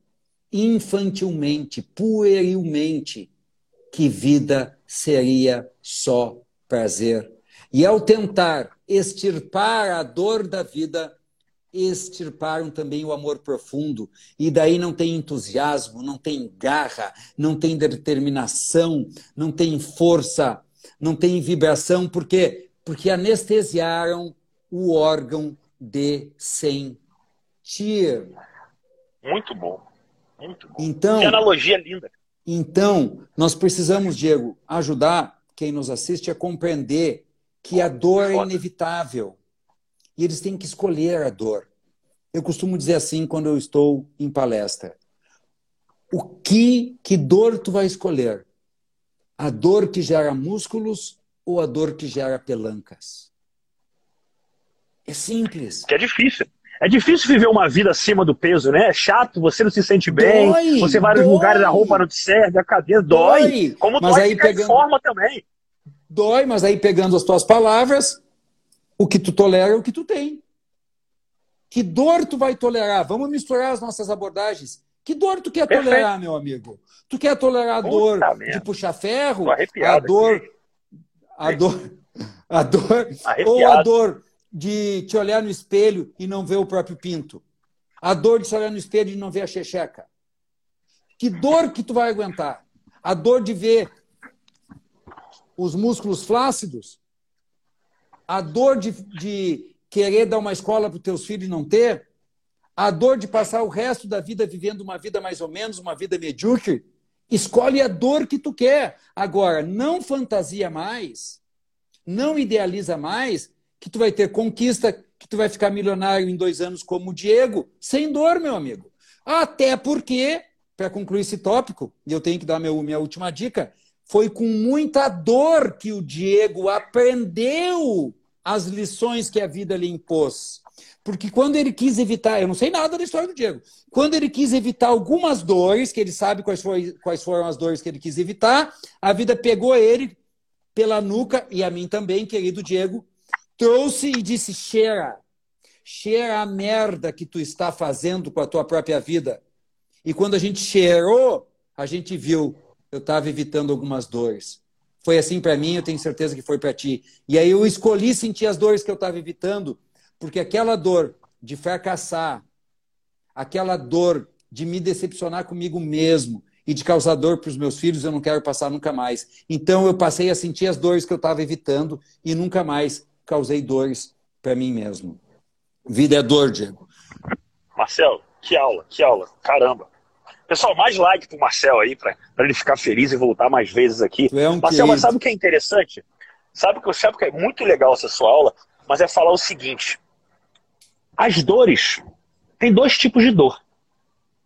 infantilmente, puerilmente, que vida seria só prazer. E ao tentar extirpar a dor da vida, extirparam também o amor profundo. E daí não tem entusiasmo, não tem garra, não tem determinação, não tem força, não tem vibração. Por quê? Porque anestesiaram o órgão de sentir. Muito bom. Muito bom. Então, que analogia linda. Então, nós precisamos, Diego, ajudar quem nos assiste a compreender que a dor é inevitável. E eles têm que escolher a dor. Eu costumo dizer assim quando eu estou em palestra. O que, que dor tu vai escolher? A dor que gera músculos ou a dor que gera pelancas? É simples. Que é difícil. É difícil viver uma vida acima do peso, né? É chato, você não se sente bem, dói, você vai nos lugares, a roupa não te serve, a cadeira dói. dói. Como mas dói aí pegando... forma também. Dói, mas aí pegando as tuas palavras, o que tu tolera é o que tu tem. Que dor tu vai tolerar? Vamos misturar as nossas abordagens. Que dor tu quer Perfeito. tolerar, meu amigo? Tu quer tolerar a dor de puxar ferro? A dor, a dor, a dor, ou a dor de te olhar no espelho e não ver o próprio pinto? A dor de se olhar no espelho e não ver a checheca? Que dor que tu vai aguentar? A dor de ver os músculos flácidos? A dor de, de querer dar uma escola para os teus filhos e não ter? A dor de passar o resto da vida vivendo uma vida mais ou menos, uma vida medíocre? Escolhe a dor que tu quer. Agora, não fantasia mais, não idealiza mais que tu vai ter conquista, que tu vai ficar milionário em dois anos como o Diego, sem dor, meu amigo. Até porque, para concluir esse tópico, e eu tenho que dar meu, minha última dica, foi com muita dor que o Diego aprendeu as lições que a vida lhe impôs. Porque quando ele quis evitar, eu não sei nada da história do Diego, quando ele quis evitar algumas dores, que ele sabe quais, foi, quais foram as dores que ele quis evitar, a vida pegou ele pela nuca, e a mim também, querido Diego, trouxe e disse: cheira, cheira a merda que tu está fazendo com a tua própria vida. E quando a gente cheirou, a gente viu, eu estava evitando algumas dores. Foi assim para mim, eu tenho certeza que foi para ti. E aí eu escolhi sentir as dores que eu estava evitando, porque aquela dor de fracassar, aquela dor de me decepcionar comigo mesmo e de causar dor para os meus filhos, eu não quero passar nunca mais. Então eu passei a sentir as dores que eu estava evitando e nunca mais causei dores para mim mesmo. Vida é dor, Diego. Marcelo, que aula, que aula. Caramba. Pessoal, mais like pro Marcel aí, para ele ficar feliz e voltar mais vezes aqui. É um Marcel, mas sabe o que é interessante? Sabe que, sabe que é muito legal essa sua aula? Mas é falar o seguinte: as dores, tem dois tipos de dor.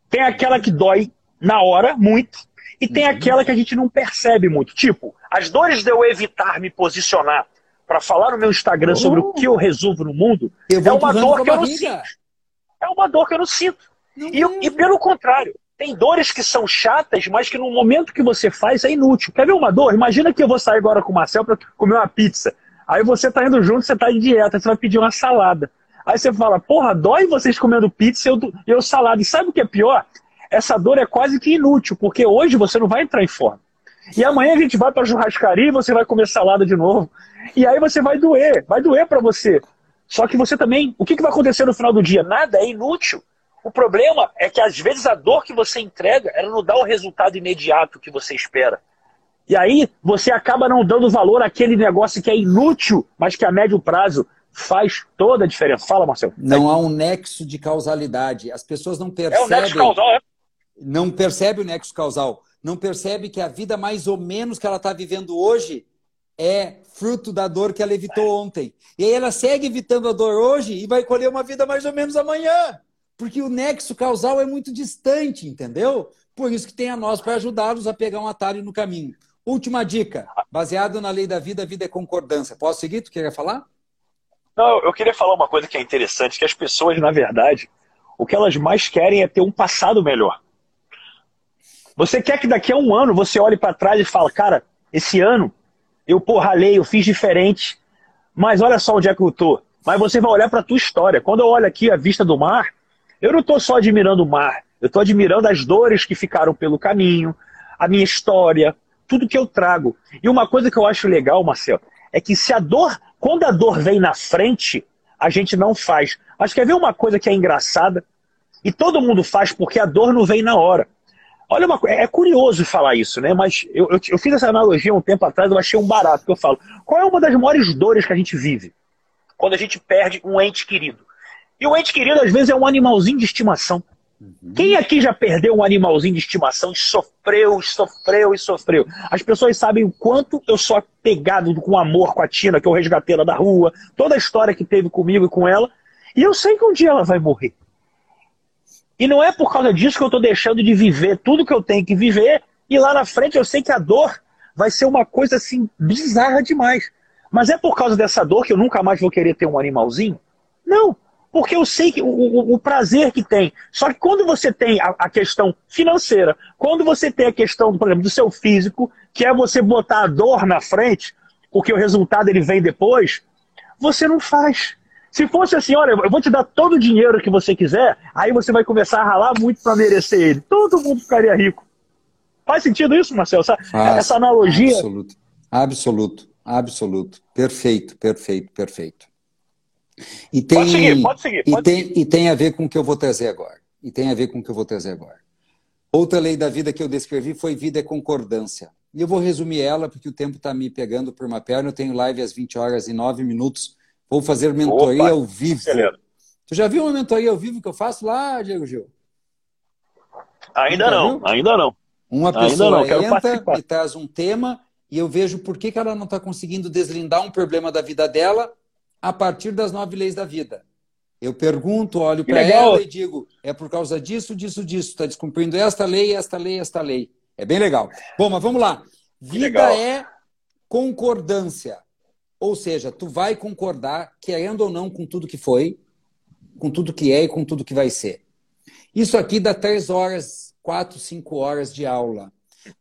Tem aquela que dói na hora, muito, e tem uhum. aquela que a gente não percebe muito. Tipo, as dores de eu evitar me posicionar para falar no meu Instagram sobre o que eu resolvo no mundo, é uma dor que eu não sinto. É uma dor que eu não sinto. Não e, e, pelo contrário, tem dores que são chatas, mas que no momento que você faz é inútil. Quer ver uma dor? Imagina que eu vou sair agora com o Marcel para comer uma pizza. Aí você tá indo junto, você tá de dieta, você vai pedir uma salada. Aí você fala, porra, dói vocês comendo pizza e eu, eu salada. E sabe o que é pior? Essa dor é quase que inútil, porque hoje você não vai entrar em forma. E amanhã a gente vai para churrascaria e você vai comer salada de novo. E aí você vai doer, vai doer para você. Só que você também, o que, que vai acontecer no final do dia? Nada, é inútil. O problema é que às vezes a dor que você entrega, ela não dá o resultado imediato que você espera. E aí você acaba não dando valor àquele negócio que é inútil, mas que a médio prazo faz toda a diferença. Fala, Marcelo. Não há um nexo de causalidade. As pessoas não percebem. É o nexo causal, é? Não percebe o nexo causal não percebe que a vida mais ou menos que ela está vivendo hoje é fruto da dor que ela evitou ontem. E aí ela segue evitando a dor hoje e vai colher uma vida mais ou menos amanhã. Porque o nexo causal é muito distante, entendeu? Por isso que tem a nós para ajudá-los a pegar um atalho no caminho. Última dica, baseado na lei da vida, a vida é concordância. Posso seguir? Tu queria falar? Não, eu queria falar uma coisa que é interessante, que as pessoas, na verdade, o que elas mais querem é ter um passado melhor. Você quer que daqui a um ano você olhe para trás e fale, cara, esse ano eu porralei, eu fiz diferente, mas olha só onde é que eu tô. Mas você vai olhar para a tua história. Quando eu olho aqui a vista do mar, eu não estou só admirando o mar, eu estou admirando as dores que ficaram pelo caminho, a minha história, tudo que eu trago. E uma coisa que eu acho legal, Marcelo, é que se a dor, quando a dor vem na frente, a gente não faz. Mas quer ver uma coisa que é engraçada? E todo mundo faz porque a dor não vem na hora. Olha uma coisa, é curioso falar isso, né? Mas eu, eu, eu, fiz essa analogia um tempo atrás, eu achei um barato que eu falo. Qual é uma das maiores dores que a gente vive? Quando a gente perde um ente querido. E o ente querido, às vezes, é um animalzinho de estimação. Uhum. Quem aqui já perdeu um animalzinho de estimação e sofreu, sofreu e sofreu? As pessoas sabem o quanto eu sou apegado com amor com a Tina, que eu resgatei ela da rua, toda a história que teve comigo e com ela. E eu sei que um dia ela vai morrer. E não é por causa disso que eu estou deixando de viver tudo que eu tenho que viver, e lá na frente eu sei que a dor vai ser uma coisa assim bizarra demais. Mas é por causa dessa dor que eu nunca mais vou querer ter um animalzinho? Não. Porque eu sei que o, o, o, prazer que tem. Só que quando você tem a, a, questão financeira, quando você tem a questão, por exemplo, do seu físico, que é você botar a dor na frente, porque o resultado ele vem depois, você não faz. Se fosse assim, olha, eu vou te dar todo o dinheiro que você quiser, aí você vai começar a ralar muito para merecer ele. Todo mundo ficaria rico. Faz sentido isso, Marcelo? Essa, essa analogia. Absoluto. Absoluto. Absoluto. Perfeito, perfeito, perfeito. E tem, pode seguir, pode seguir. Pode e, tem, seguir. e tem a ver com o que eu vou trazer agora. E tem a ver com o que eu vou trazer agora. Outra lei da vida que eu descrevi foi vida é concordância. E eu vou resumir ela, porque o tempo está me pegando por uma perna. Eu tenho live às 20 horas e 9 minutos. Vou fazer mentoria Opa, ao vivo. Excelente. Tu já viu uma mentoria ao vivo que eu faço lá, Diego Gil? Ainda não, ainda não. Uma pessoa não, entra participar. e traz um tema e eu vejo por que, que ela não está conseguindo deslindar um problema da vida dela a partir das nove leis da vida. Eu pergunto, olho para ela e digo, é por causa disso, disso, disso. Está descumprindo esta lei, esta lei, esta lei. É bem legal. Bom, mas vamos lá. Vida é concordância. Ou seja, tu vai concordar, querendo ou não, com tudo que foi, com tudo que é e com tudo que vai ser. Isso aqui dá três horas, quatro, cinco horas de aula.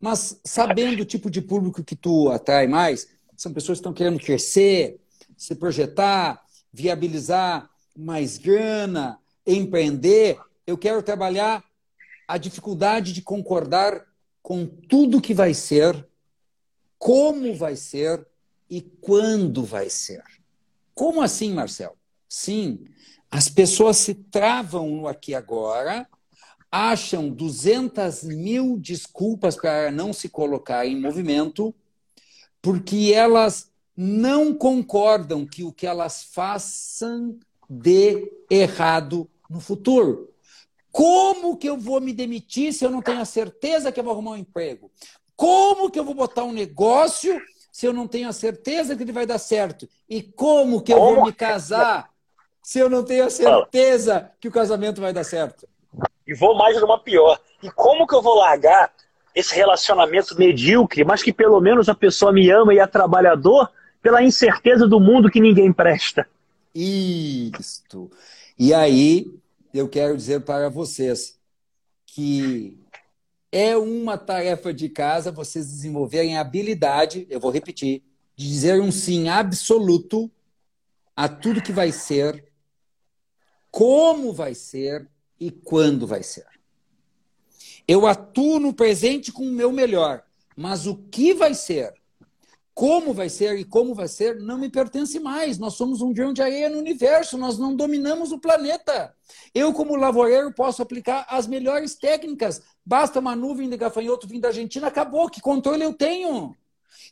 Mas sabendo o tipo de público que tu atrai mais, são pessoas que estão querendo crescer, se projetar, viabilizar mais grana, empreender, eu quero trabalhar a dificuldade de concordar com tudo que vai ser, como vai ser e quando vai ser. Como assim, Marcel? Sim, as pessoas se travam no aqui agora, acham 200 mil desculpas para não se colocar em movimento, porque elas não concordam que o que elas façam dê errado no futuro. Como que eu vou me demitir se eu não tenho a certeza que eu vou arrumar um emprego? Como que eu vou botar um negócio se eu não tenho a certeza que ele vai dar certo? E como que eu vou me casar se eu não tenho a certeza que o casamento vai dar certo? E vou mais numa pior. E como que eu vou largar esse relacionamento medíocre, mas que pelo menos a pessoa me ama e é trabalhador, pela incerteza do mundo que ninguém presta. Isto. E aí, eu quero dizer para vocês que é uma tarefa de casa vocês desenvolverem a habilidade, eu vou repetir, de dizer um sim absoluto a tudo que vai ser, como vai ser e quando vai ser. Eu atuo no presente com o meu melhor, mas o que vai ser, como vai ser e como vai ser não me pertence mais. Nós somos um grão de areia no universo, nós não dominamos o planeta. Eu, como lavoureiro, posso aplicar as melhores técnicas. Basta uma nuvem de gafanhoto vindo da Argentina, acabou. Que controle eu tenho?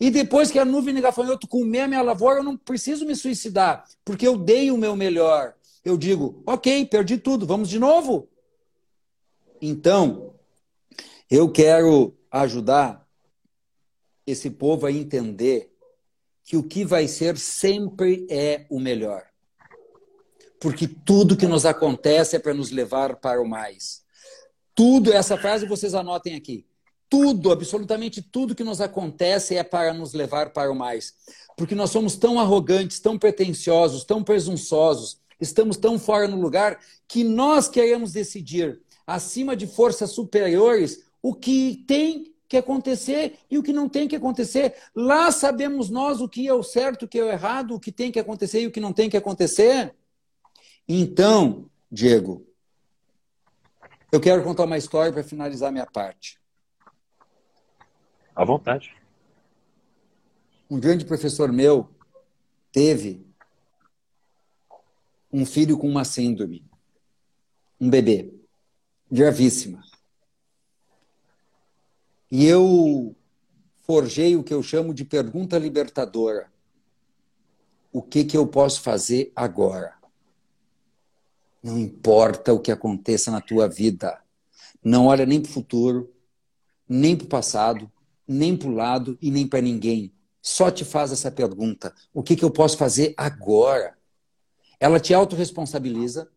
E depois que a nuvem de gafanhoto comer a minha lavoura, eu não preciso me suicidar, porque eu dei o meu melhor. Eu digo, ok, perdi tudo, vamos de novo. Então, eu quero ajudar esse povo a entender que o que vai ser sempre é o melhor. Porque tudo que nos acontece é para nos levar para o mais. Tudo, essa frase vocês anotem aqui. Tudo, absolutamente tudo que nos acontece é para nos levar para o mais. Porque nós somos tão arrogantes, tão pretensiosos, tão presunçosos, estamos tão fora no lugar que nós queremos decidir, acima de forças superiores, o que tem que acontecer e o que não tem que acontecer. Lá sabemos nós o que é o certo, o que é o errado, o que tem que acontecer e o que não tem que acontecer. Então, Diego, eu quero contar uma história para finalizar minha parte. À vontade. Um grande professor meu teve um filho com uma síndrome, um bebê, gravíssima. E eu forjei o que eu chamo de pergunta libertadora. O que, que eu posso fazer agora? Não importa o que aconteça na tua vida. Não olha nem para o futuro, nem para o passado, nem para o lado e nem para ninguém. Só te faz essa pergunta: o que, que eu posso fazer agora? Ela te autorresponsabiliza,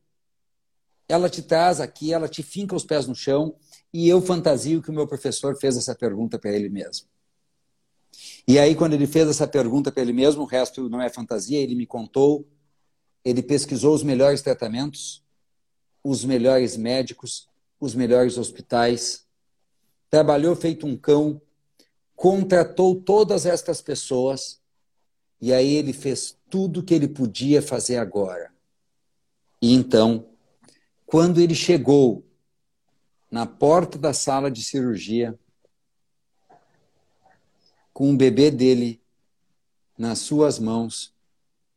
ela te traz aqui, ela te finca os pés no chão e eu fantasio que o meu professor fez essa pergunta para ele mesmo. E aí, quando ele fez essa pergunta para ele mesmo, o resto não é fantasia, ele me contou ele pesquisou os melhores tratamentos, os melhores médicos, os melhores hospitais, trabalhou feito um cão, contratou todas estas pessoas e aí ele fez tudo que ele podia fazer agora. E então, quando ele chegou na porta da sala de cirurgia, com o bebê dele nas suas mãos,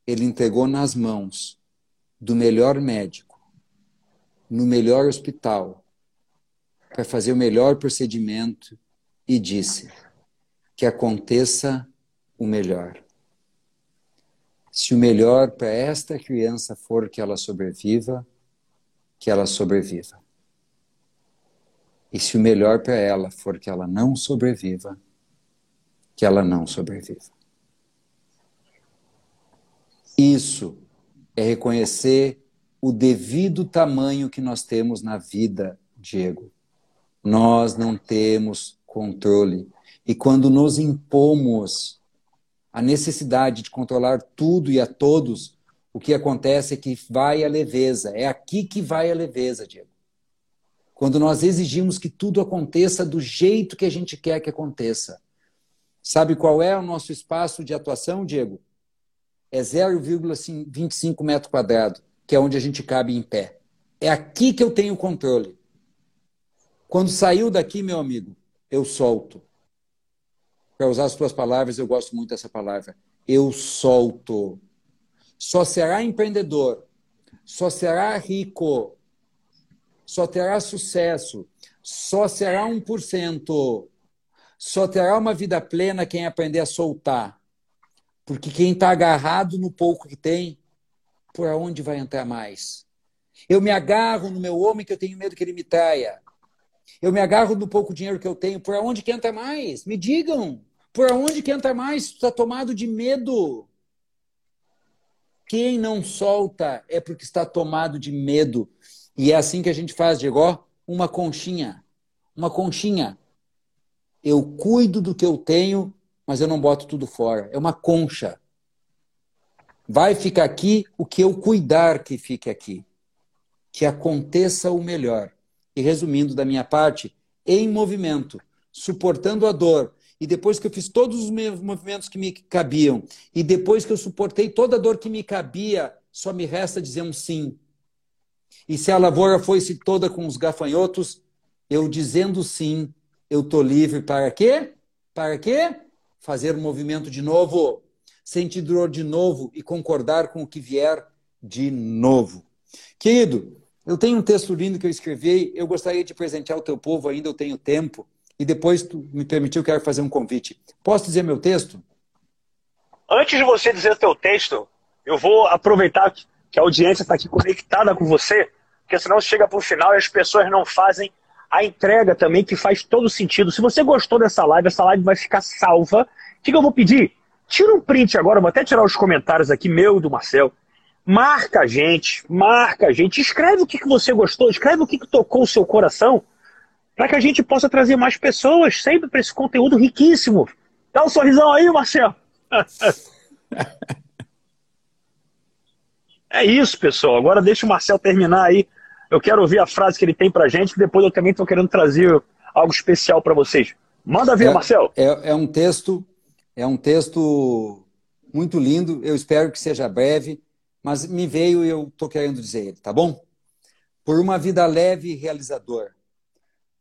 ele entregou nas mãos do melhor médico, no melhor hospital, para fazer o melhor procedimento e disse: que aconteça o melhor. Se o melhor para esta criança for que ela sobreviva, que ela sobreviva. E se o melhor para ela for que ela não sobreviva, que ela não sobreviva. Isso é reconhecer o devido tamanho que nós temos na vida, Diego. Nós não temos controle. E quando nos impomos a necessidade de controlar tudo e a todos, o que acontece é que vai a leveza. É aqui que vai a leveza, Diego. Quando nós exigimos que tudo aconteça do jeito que a gente quer que aconteça. Sabe qual é o nosso espaço de atuação, Diego? É 0,25 metro quadrado, que é onde a gente cabe em pé. É aqui que eu tenho controle. Quando saiu daqui, meu amigo, eu solto. Para usar as tuas palavras, eu gosto muito dessa palavra. Eu solto. Só será empreendedor, só será rico, só terá sucesso, só será 1%, só terá uma vida plena quem aprender a soltar. Porque quem está agarrado no pouco que tem, por onde vai entrar mais? Eu me agarro no meu homem que eu tenho medo que ele me traia. Eu me agarro no pouco dinheiro que eu tenho. Por onde que entra mais? Me digam. Por onde que entra mais? Está tomado de medo. Quem não solta é porque está tomado de medo. E é assim que a gente faz, Diego. Uma conchinha. Uma conchinha. Eu cuido do que eu tenho, mas eu não boto tudo fora. É uma concha. Vai ficar aqui o que eu cuidar que fique aqui. Que aconteça o melhor e resumindo da minha parte, em movimento, suportando a dor. E depois que eu fiz todos os movimentos que me cabiam, e depois que eu suportei toda a dor que me cabia, só me resta dizer um sim. E se a lavoura foi-se toda com os gafanhotos, eu dizendo sim, eu estou livre para quê? Para quê? Fazer o um movimento de novo, sentir dor de novo e concordar com o que vier de novo. Querido, eu tenho um texto lindo que eu escrevi, eu gostaria de presentear o teu povo ainda, eu tenho tempo, e depois tu me permitiu, quero fazer um convite. Posso dizer meu texto? Antes de você dizer o teu texto, eu vou aproveitar que a audiência está aqui conectada com você, porque senão chega para o final e as pessoas não fazem a entrega também, que faz todo sentido. Se você gostou dessa live, essa live vai ficar salva. O que, que eu vou pedir? Tira um print agora, vou até tirar os comentários aqui, meu e do Marcel. Marca a gente, marca a gente, escreve o que, que você gostou, escreve o que, que tocou o seu coração, para que a gente possa trazer mais pessoas sempre para esse conteúdo riquíssimo. Dá um sorrisão aí, Marcelo. é isso, pessoal. Agora deixa o Marcel terminar aí. Eu quero ouvir a frase que ele tem para gente, que depois eu também estou querendo trazer algo especial para vocês. Manda ver, é, Marcel. É, é um texto, é um texto muito lindo. Eu espero que seja breve mas me veio e eu estou querendo dizer ele, tá bom? Por uma vida leve e realizador.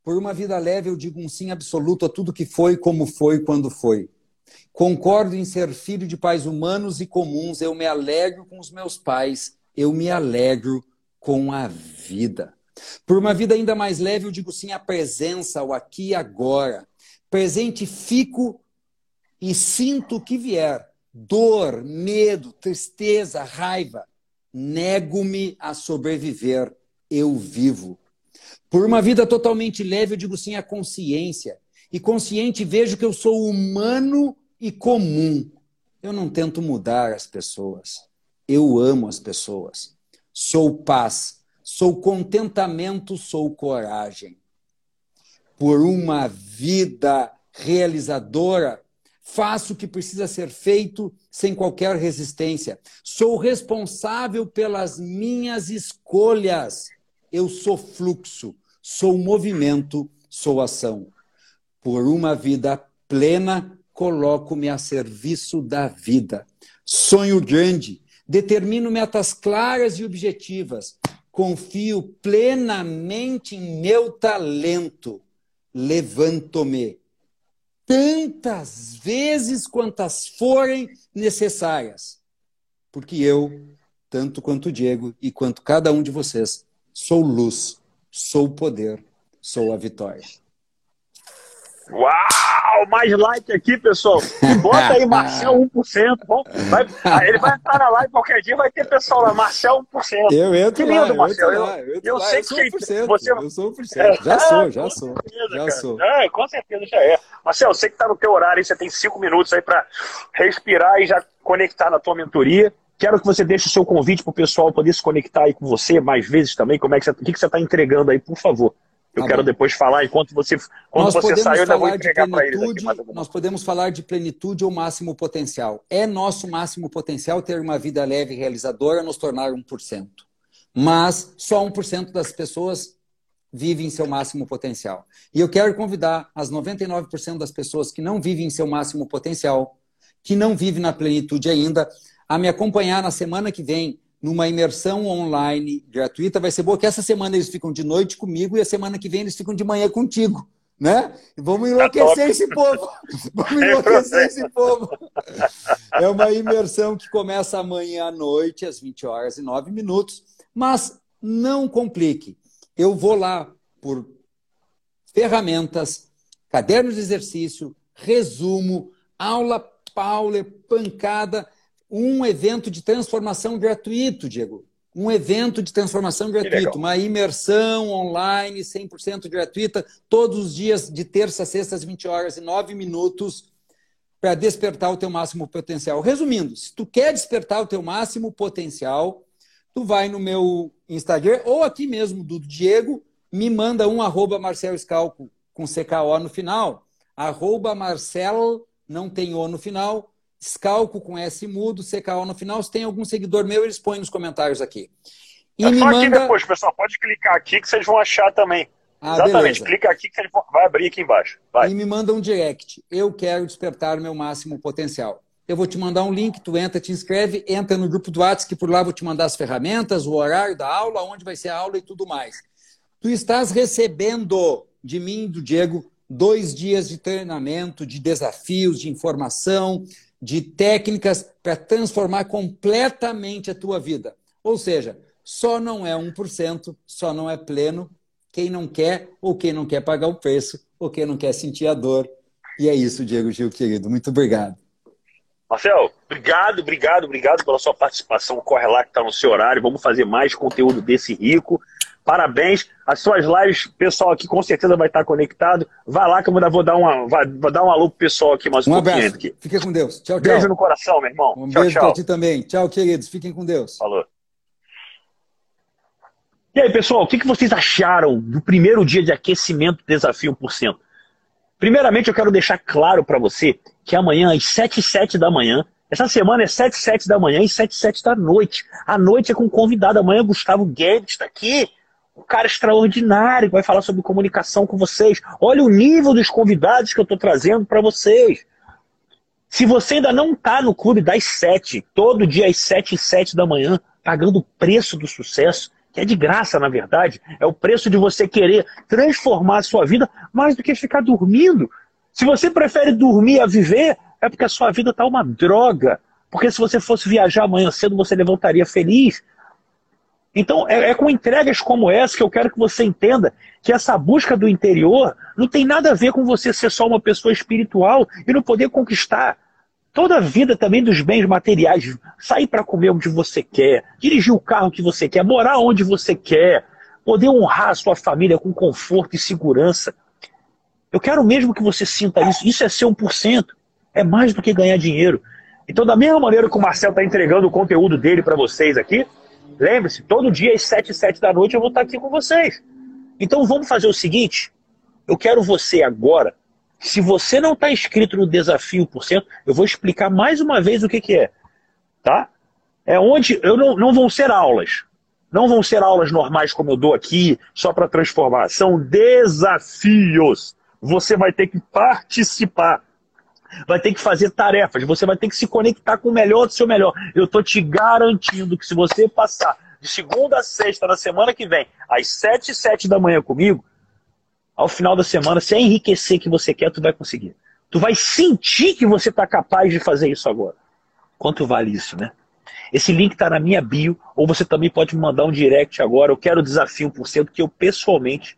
Por uma vida leve, eu digo um sim absoluto a tudo que foi, como foi, quando foi. Concordo em ser filho de pais humanos e comuns, eu me alegro com os meus pais, eu me alegro com a vida. Por uma vida ainda mais leve, eu digo sim à presença, ao aqui e agora. Presente fico e sinto o que vier dor, medo, tristeza, raiva. Nego-me a sobreviver, eu vivo. Por uma vida totalmente leve, eu digo sim à consciência. E consciente, vejo que eu sou humano e comum. Eu não tento mudar as pessoas. Eu amo as pessoas. Sou paz, sou contentamento, sou coragem. Por uma vida realizadora, Faço o que precisa ser feito sem qualquer resistência. Sou responsável pelas minhas escolhas. Eu sou fluxo, sou movimento, sou ação. Por uma vida plena, coloco-me a serviço da vida. Sonho grande, determino metas claras e objetivas. Confio plenamente em meu talento. Levanto-me tantas vezes quantas forem necessárias. Porque eu, tanto quanto o Diego e quanto cada um de vocês, sou luz, sou poder, sou a vitória. Uau! Mais like aqui, pessoal. Bota aí Marcel 1%. Bom, vai, ele vai entrar na live qualquer dia, vai ter pessoal lá, Marcel 1%. Eu entro que lindo, lá, Marcel. Eu, eu, eu, eu sei eu que 1%, você... Eu sou 1%. É, já sou, já sou. Certeza, já sou. Com certeza já é. Marcel, eu sei que está no teu horário, você tem cinco minutos aí para respirar e já conectar na tua mentoria. Quero que você deixe o seu convite para o pessoal poder se conectar aí com você mais vezes também. Como é que você, o que, que você está entregando aí, por favor? Eu tá quero bom. depois falar, enquanto você, quando nós você sair, eu ainda vou entregar para eles. Aqui, nós podemos falar de plenitude ou máximo potencial. É nosso máximo potencial ter uma vida leve e realizadora, nos tornar 1%. Mas só 1% das pessoas vivem seu máximo potencial. E eu quero convidar as 99% das pessoas que não vivem seu máximo potencial, que não vivem na plenitude ainda, a me acompanhar na semana que vem numa imersão online gratuita. Vai ser boa que essa semana eles ficam de noite comigo e a semana que vem eles ficam de manhã contigo. Né? Vamos enlouquecer esse povo. Vamos enlouquecer esse povo. É uma imersão que começa amanhã à noite, às 20 horas e 9 minutos. Mas não complique. Eu vou lá por ferramentas, cadernos de exercício, resumo, aula Paula, pancada um evento de transformação gratuito, Diego. Um evento de transformação gratuito, uma imersão online 100% gratuita, todos os dias, de terça a sexta, às 20 horas e 9 minutos, para despertar o teu máximo potencial. Resumindo, se tu quer despertar o teu máximo potencial, tu vai no meu Instagram ou aqui mesmo do Diego, me manda um arroba Marcelo Scalco com CKO no final, arroba Marcelo, não tem O no final, Scalco com S mudo, CKO no final. Se tem algum seguidor meu, eles põem nos comentários aqui. E é me só manda... aqui depois, pessoal. Pode clicar aqui que vocês vão achar também. Ah, Exatamente. Beleza. Clica aqui que vai abrir aqui embaixo. Vai. E me manda um direct. Eu quero despertar o meu máximo potencial. Eu vou te mandar um link, tu entra, te inscreve, entra no grupo do WhatsApp, que por lá vou te mandar as ferramentas, o horário da aula, onde vai ser a aula e tudo mais. Tu estás recebendo de mim, do Diego, dois dias de treinamento, de desafios, de informação, de técnicas para transformar completamente a tua vida. Ou seja, só não é 1%, só não é pleno quem não quer ou quem não quer pagar o preço ou quem não quer sentir a dor. E é isso, Diego Gil, querido. Muito obrigado. Marcel, obrigado, obrigado, obrigado pela sua participação. Corre lá que está no seu horário. Vamos fazer mais conteúdo desse rico. Parabéns. As suas lives, pessoal aqui com certeza vai estar conectado. Vai lá que eu vou dar uma, vou dar um alô pro pessoal aqui mais um, um abraço. Aqui. Fica com Deus. Tchau, tchau. Beijo no coração, meu irmão. Um tchau, beijo para ti também. Tchau, queridos. Fiquem com Deus. Falou. E aí, pessoal, o que vocês acharam do primeiro dia de aquecimento Desafio 1%? Primeiramente, eu quero deixar claro para você que amanhã, às 7 e 7 da manhã, essa semana é 7 e 7 da manhã e 7 e 7 da noite. A noite é com convidado. Amanhã, Gustavo Guedes está aqui um cara extraordinário que vai falar sobre comunicação com vocês. Olha o nível dos convidados que eu estou trazendo para vocês. Se você ainda não está no clube das sete, todo dia às sete e sete da manhã, pagando o preço do sucesso, que é de graça, na verdade, é o preço de você querer transformar a sua vida mais do que ficar dormindo. Se você prefere dormir a viver, é porque a sua vida está uma droga. Porque se você fosse viajar amanhã cedo, você levantaria feliz. Então, é, é, com entregas como essa que eu quero que você entenda que essa busca do interior não tem nada a ver com você ser só uma pessoa espiritual e não poder conquistar toda a vida também dos bens materiais. Sair para comer onde você quer, dirigir o carro que você quer, morar onde você quer, poder honrar a sua família com conforto e segurança. Eu quero mesmo que você sinta isso. Isso é ser 1%. É mais do que ganhar dinheiro. Então, da mesma maneira que o Marcel está entregando o conteúdo dele para vocês aqui, Lembre-se, todo dia às 7 e 7 da noite eu vou estar aqui com vocês. Então vamos fazer o seguinte: eu quero você agora Se você não está inscrito no Desafio por cento, eu vou explicar mais uma vez o que, que é. Tá? É onde eu não, não vão ser aulas. Não vão ser aulas normais como eu dou aqui, só para transformar. São desafios. Você vai ter que participar. Vai ter que fazer tarefas. Você vai ter que se conectar com o melhor do seu melhor. Eu estou te garantindo que se você passar de segunda a sexta na semana que vem, às sete e sete da manhã comigo, ao final da semana, se é enriquecer que você quer, tu vai conseguir. Tu vai sentir que você está capaz de fazer isso agora. Quanto vale isso, né? Esse link está na minha bio, ou você também pode me mandar um direct agora. Eu quero o desafio 1%, que eu pessoalmente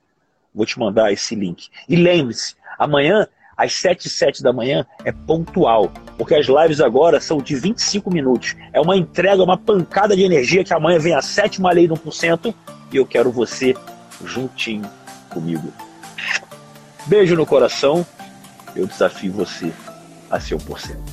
vou te mandar esse link. E lembre-se, amanhã, às 7 e 7 da manhã, é pontual, porque as lives agora são de 25 minutos. É uma entrega, uma pancada de energia que amanhã vem a sétima lei do 1% e eu quero você juntinho comigo. Beijo no coração, eu desafio você a ser 1%.